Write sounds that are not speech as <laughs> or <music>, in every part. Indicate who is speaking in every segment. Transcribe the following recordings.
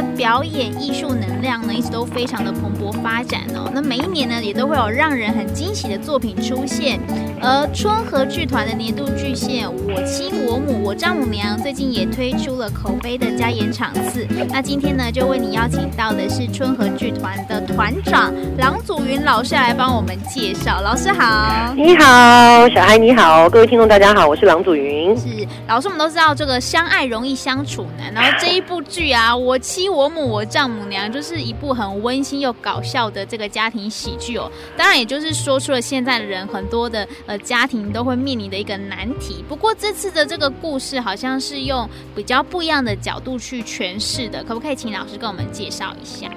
Speaker 1: 表演艺术能量呢，一直都非常的蓬勃发展哦。那每一年呢，也都会有让人很惊喜的作品出现。而春和剧团的年度巨献《我亲我母我丈母娘》最近也推出了口碑的加演场次。那今天呢，就为你邀请到的是春和剧团的团长郎祖云老师来帮我们介绍。老师好，
Speaker 2: 你好，小孩你好，各位听众大家好，我是郎祖云。
Speaker 1: 是老师，我们都知道这个相爱容易相处难，然后这一部剧啊，《我我母我丈母娘》就是一部很温馨又搞笑的这个家庭喜剧哦。当然，也就是说出了现在的人很多的呃。家庭都会面临的一个难题。不过这次的这个故事好像是用比较不一样的角度去诠释的，可不可以请老师跟我们介绍一下？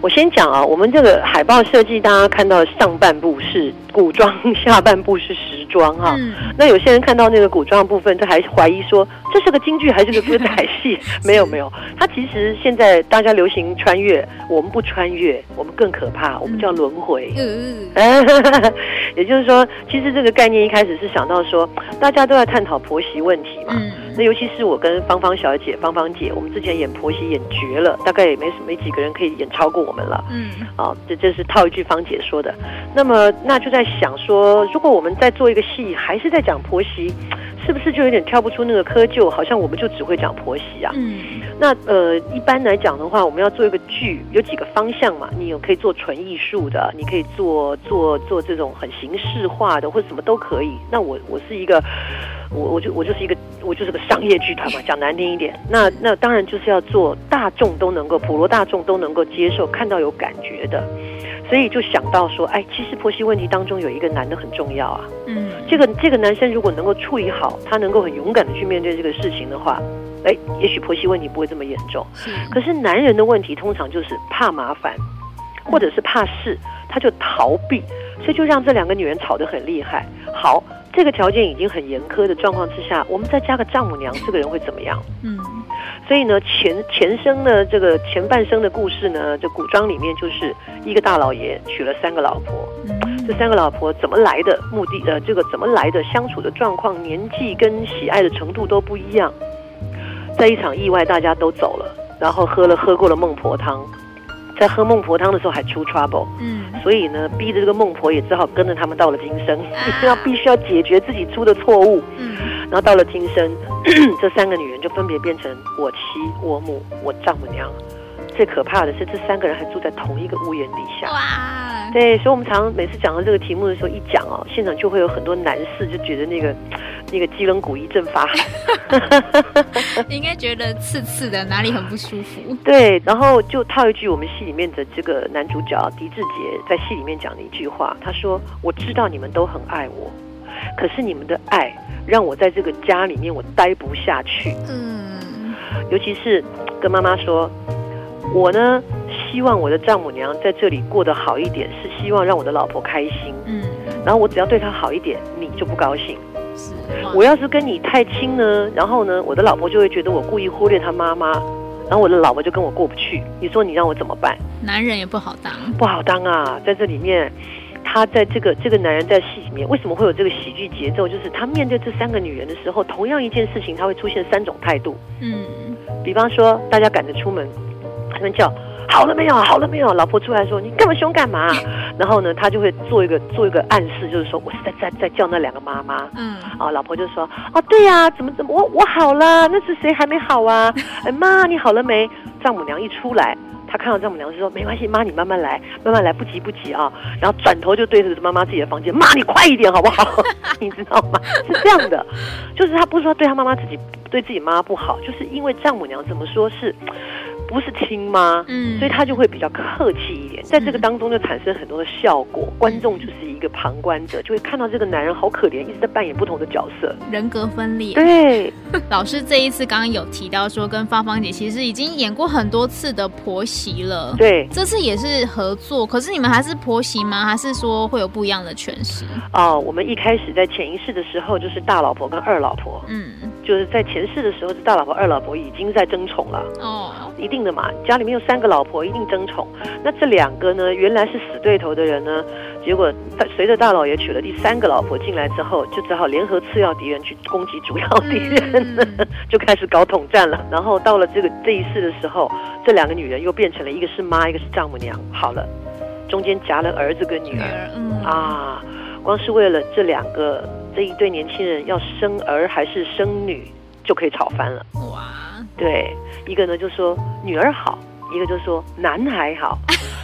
Speaker 2: 我先讲啊，我们这个海报设计，大家看到上半部是古装，下半部是时装哈。嗯。那有些人看到那个古装的部分，他还怀疑说这是个京剧还是个歌仔戏？没 <laughs> 有没有，它其实现在大家流行穿越，我们不穿越，我们更可怕，我们叫轮回。嗯。<laughs> 也就是说，其实这个。这个概念一开始是想到说，大家都在探讨婆媳问题嘛。嗯、那尤其是我跟芳芳小姐、芳芳姐，我们之前演婆媳演绝了，大概也没什么没几个人可以演超过我们了。嗯，啊，这这是套一句芳姐说的。那么那就在想说，如果我们在做一个戏，还是在讲婆媳，是不是就有点跳不出那个窠臼？好像我们就只会讲婆媳啊。嗯，那呃，一般来讲的话，我们要做一个剧，有几个方向嘛。你有可以做纯艺术的，你可以做做做这种很形式化的，或者什么。都可以。那我我是一个，我我就我就是一个，我就是个商业剧团嘛。讲难听一点，那那当然就是要做大众都能够普罗大众都能够接受、看到有感觉的。所以就想到说，哎，其实婆媳问题当中有一个男的很重要啊。嗯，这个这个男生如果能够处理好，他能够很勇敢的去面对这个事情的话，哎，也许婆媳问题不会这么严重。是。可是男人的问题通常就是怕麻烦，或者是怕事，他就逃避。所以就让这两个女人吵得很厉害。好，这个条件已经很严苛的状况之下，我们再加个丈母娘，这个人会怎么样？嗯，所以呢，前前生呢这个前半生的故事呢，这古装里面就是一个大老爷娶了三个老婆，这三个老婆怎么来的？目的呃，这个怎么来的？相处的状况、年纪跟喜爱的程度都不一样。在一场意外，大家都走了，然后喝了喝过了孟婆汤。在喝孟婆汤的时候还出 trouble，嗯，所以呢，逼着这个孟婆也只好跟着他们到了今生，要、啊、<laughs> 必须要解决自己出的错误，嗯，然后到了今生，<clears throat> 这三个女人就分别变成我妻、我母、我丈母娘。最可怕的是，这三个人还住在同一个屋檐底下。哇！对，所以我们常常每次讲到这个题目的时候，一讲哦，现场就会有很多男士就觉得那个那个脊梁骨一阵发寒。
Speaker 1: 你 <laughs> 应该觉得刺刺的，哪里很不舒服？
Speaker 2: 对，然后就套一句我们戏里面的这个男主角狄志杰在戏里面讲的一句话，他说：“我知道你们都很爱我，可是你们的爱让我在这个家里面我待不下去。”嗯，尤其是跟妈妈说。我呢，希望我的丈母娘在这里过得好一点，是希望让我的老婆开心。嗯，然后我只要对她好一点，你就不高兴。是，我要是跟你太亲呢，然后呢，我的老婆就会觉得我故意忽略她妈妈，然后我的老婆就跟我过不去。你说你让我怎么办？
Speaker 1: 男人也不好当，
Speaker 2: 不好当啊！在这里面，他在这个这个男人在戏里面为什么会有这个喜剧节奏？就是他面对这三个女人的时候，同样一件事情，他会出现三种态度。嗯，比方说，大家赶着出门。他们叫好了没有？好了没有？老婆出来说：“你干嘛凶干嘛？” <laughs> 然后呢，他就会做一个做一个暗示，就是说我是在在在叫那两个妈妈。嗯，啊，老婆就说：“哦，对呀、啊，怎么怎么我我好了？那是谁还没好啊？哎妈，你好了没？”丈母娘一出来，他看到丈母娘就说：“没关系，妈，你慢慢来，慢慢来，不急不急啊。”然后转头就对着妈妈自己的房间：“妈，你快一点好不好？<laughs> 你知道吗？是这样的，就是他不是说对他妈妈自己。”对自己妈妈不好，就是因为丈母娘怎么说是。不是亲妈，嗯，所以他就会比较客气一点，在这个当中就产生很多的效果，嗯、观众就是一个旁观者，就会看到这个男人好可怜，一直在扮演不同的角色，
Speaker 1: 人格分裂。
Speaker 2: 对，<laughs>
Speaker 1: 老师这一次刚刚有提到说，跟芳芳姐其实已经演过很多次的婆媳了，
Speaker 2: 对，
Speaker 1: 这次也是合作，可是你们还是婆媳吗？还是说会有不一样的诠释？
Speaker 2: 哦，我们一开始在潜意识的时候就是大老婆跟二老婆，嗯，就是在前世的时候是大老婆二老婆已经在争宠了，哦，一定。的嘛，家里面有三个老婆，一定争宠。那这两个呢，原来是死对头的人呢，结果随着大老爷娶了第三个老婆进来之后，就只好联合次要敌人去攻击主要敌人，嗯、<laughs> 就开始搞统战了。然后到了这个这一世的时候，这两个女人又变成了一个是妈，一个是丈母娘。好了，中间夹了儿子跟女儿，嗯、啊，光是为了这两个这一对年轻人要生儿还是生女，就可以吵翻了。哇，<laughs> 对。一个呢就说女儿好，一个就说男孩好，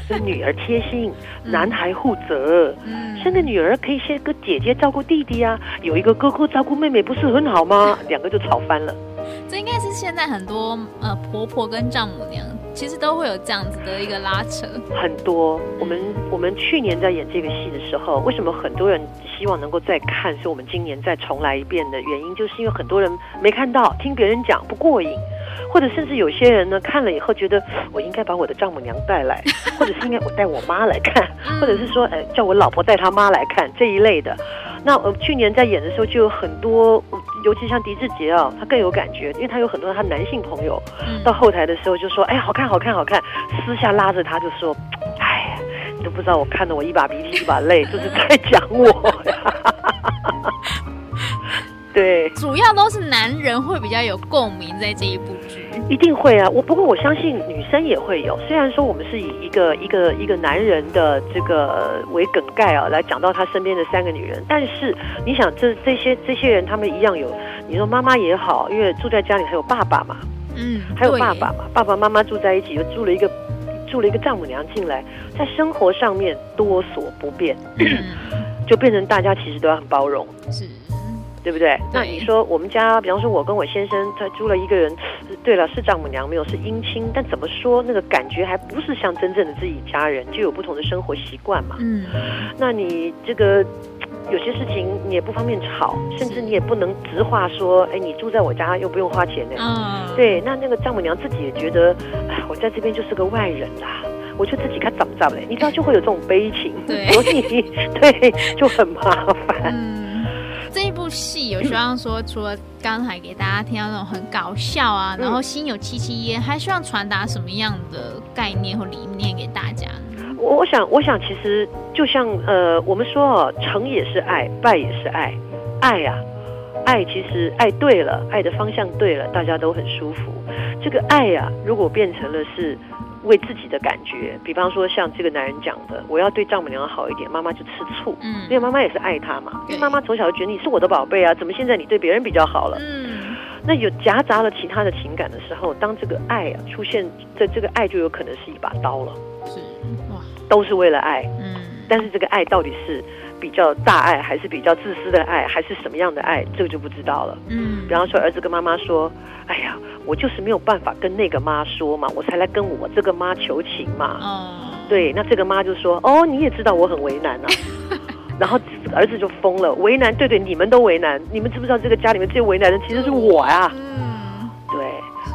Speaker 2: 就女儿贴心，<laughs> 男孩负责。嗯，生个女儿可以先个姐姐照顾弟弟啊，有一个哥哥照顾妹妹，不是很好吗？两个就吵翻了。
Speaker 1: 这应该是现在很多呃婆婆跟丈母娘其实都会有这样子的一个拉扯。
Speaker 2: 很多，我们我们去年在演这个戏的时候，为什么很多人希望能够再看，所以我们今年再重来一遍的原因，就是因为很多人没看到，听别人讲不过瘾。或者甚至有些人呢，看了以后觉得我应该把我的丈母娘带来，<laughs> 或者是应该我带我妈来看，或者是说，呃，叫我老婆带她妈来看这一类的。那我去年在演的时候就有很多，尤其像狄志杰啊，他更有感觉，因为他有很多他男性朋友到后台的时候就说，哎，好看好看好看，私下拉着他就说，哎呀，你都不知道我看得我一把鼻涕一把泪，就是在讲我呀。<laughs> 对，
Speaker 1: 主要都是男人会比较有共鸣在这一部剧，
Speaker 2: 一定会啊。我不过我相信女生也会有，虽然说我们是以一个一个一个男人的这个为梗概啊，来讲到他身边的三个女人，但是你想这这些这些人他们一样有，你说妈妈也好，因为住在家里还有爸爸嘛，嗯，还有爸爸嘛，爸爸妈妈住在一起，又住了一个住了一个丈母娘进来，在生活上面多所不便，嗯、就变成大家其实都要很包容，是。对不对？那你说我们家，比方说我跟我先生，他租了一个人，对了，是丈母娘没有，是姻亲，但怎么说那个感觉还不是像真正的自己家人，就有不同的生活习惯嘛。嗯，那你这个有些事情你也不方便吵，甚至你也不能直话说，哎，你住在我家又不用花钱呢。嗯，对，那那个丈母娘自己也觉得，哎，我在这边就是个外人啦，我就自己该怎么着嘞，你知道就会有这种悲情，所以 <laughs> 对就很麻烦。嗯
Speaker 1: 这一部戏有希望说，除了刚才给大家听到那种很搞笑啊，然后心有戚戚焉，还希望传达什么样的概念或理念给大家呢？
Speaker 2: 我我想，我想其实就像呃，我们说哦，成也是爱，败也是爱，爱呀、啊，爱其实爱对了，爱的方向对了，大家都很舒服。这个爱呀、啊，如果变成了是。为自己的感觉，比方说像这个男人讲的，我要对丈母娘好一点，妈妈就吃醋，嗯，因为妈妈也是爱他嘛，因为妈妈从小就觉得你是我的宝贝啊，怎么现在你对别人比较好了？嗯，那有夹杂了其他的情感的时候，当这个爱啊出现，这这个爱就有可能是一把刀了，是哇，都是为了爱，嗯，但是这个爱到底是比较大爱，还是比较自私的爱，还是什么样的爱，这个就不知道了，嗯，比方说儿子跟妈妈说，哎呀。我就是没有办法跟那个妈说嘛，我才来跟我这个妈求情嘛。哦，对，那这个妈就说：“哦，你也知道我很为难啊。<laughs> ”然后儿子就疯了，为难，对对，你们都为难，你们知不知道这个家里面最为难的其实是我呀？嗯，对。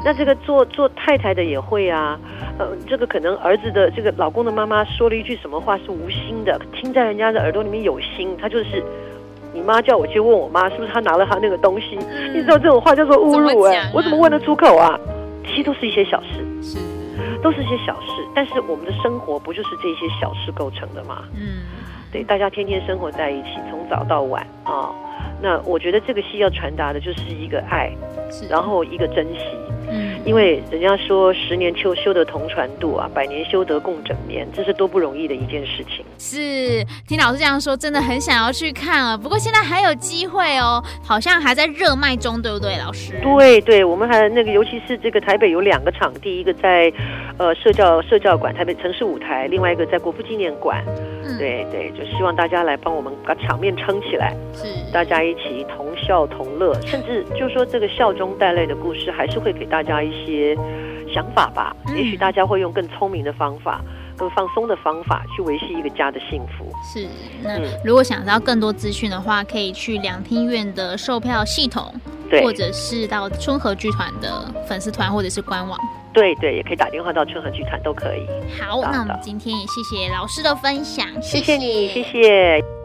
Speaker 2: 那这个做做太太的也会啊，呃，这个可能儿子的这个老公的妈妈说了一句什么话是无心的，听在人家的耳朵里面有心，他就是。你妈叫我去问我妈，是不是她拿了她那个东西？嗯、你知道这种话叫做侮辱哎、欸！我怎么问得出口啊？其实都是一些小事，是，都是一些小事。但是我们的生活不就是这些小事构成的吗？嗯，对，大家天天生活在一起，从早到晚啊、哦。那我觉得这个戏要传达的就是一个爱，然后一个珍惜。嗯，因为人家说十年修修得同船渡啊，百年修得共枕眠，这是多不容易的一件事情。
Speaker 1: 是，听老师这样说，真的很想要去看啊。不过现在还有机会哦，好像还在热卖中，对不对，老师？
Speaker 2: 对对，我们还那个，尤其是这个台北有两个场地，一个在呃社教社教馆台北城市舞台，另外一个在国父纪念馆。嗯，对对，就希望大家来帮我们把场面撑起来，是大家一起同笑同乐，甚至就说这个笑中带泪的故事，还是会给大家一些想法吧。嗯、也许大家会用更聪明的方法。更放松的方法去维系一个家的幸福。
Speaker 1: 是，那如果想知道更多资讯的话，可以去两厅院的售票系统，对，或者是到春和剧团的粉丝团或者是官网。
Speaker 2: 对对，也可以打电话到春和剧团都可以。
Speaker 1: 好，那我们今天也谢谢老师的分享，谢谢，
Speaker 2: 谢谢你，谢谢。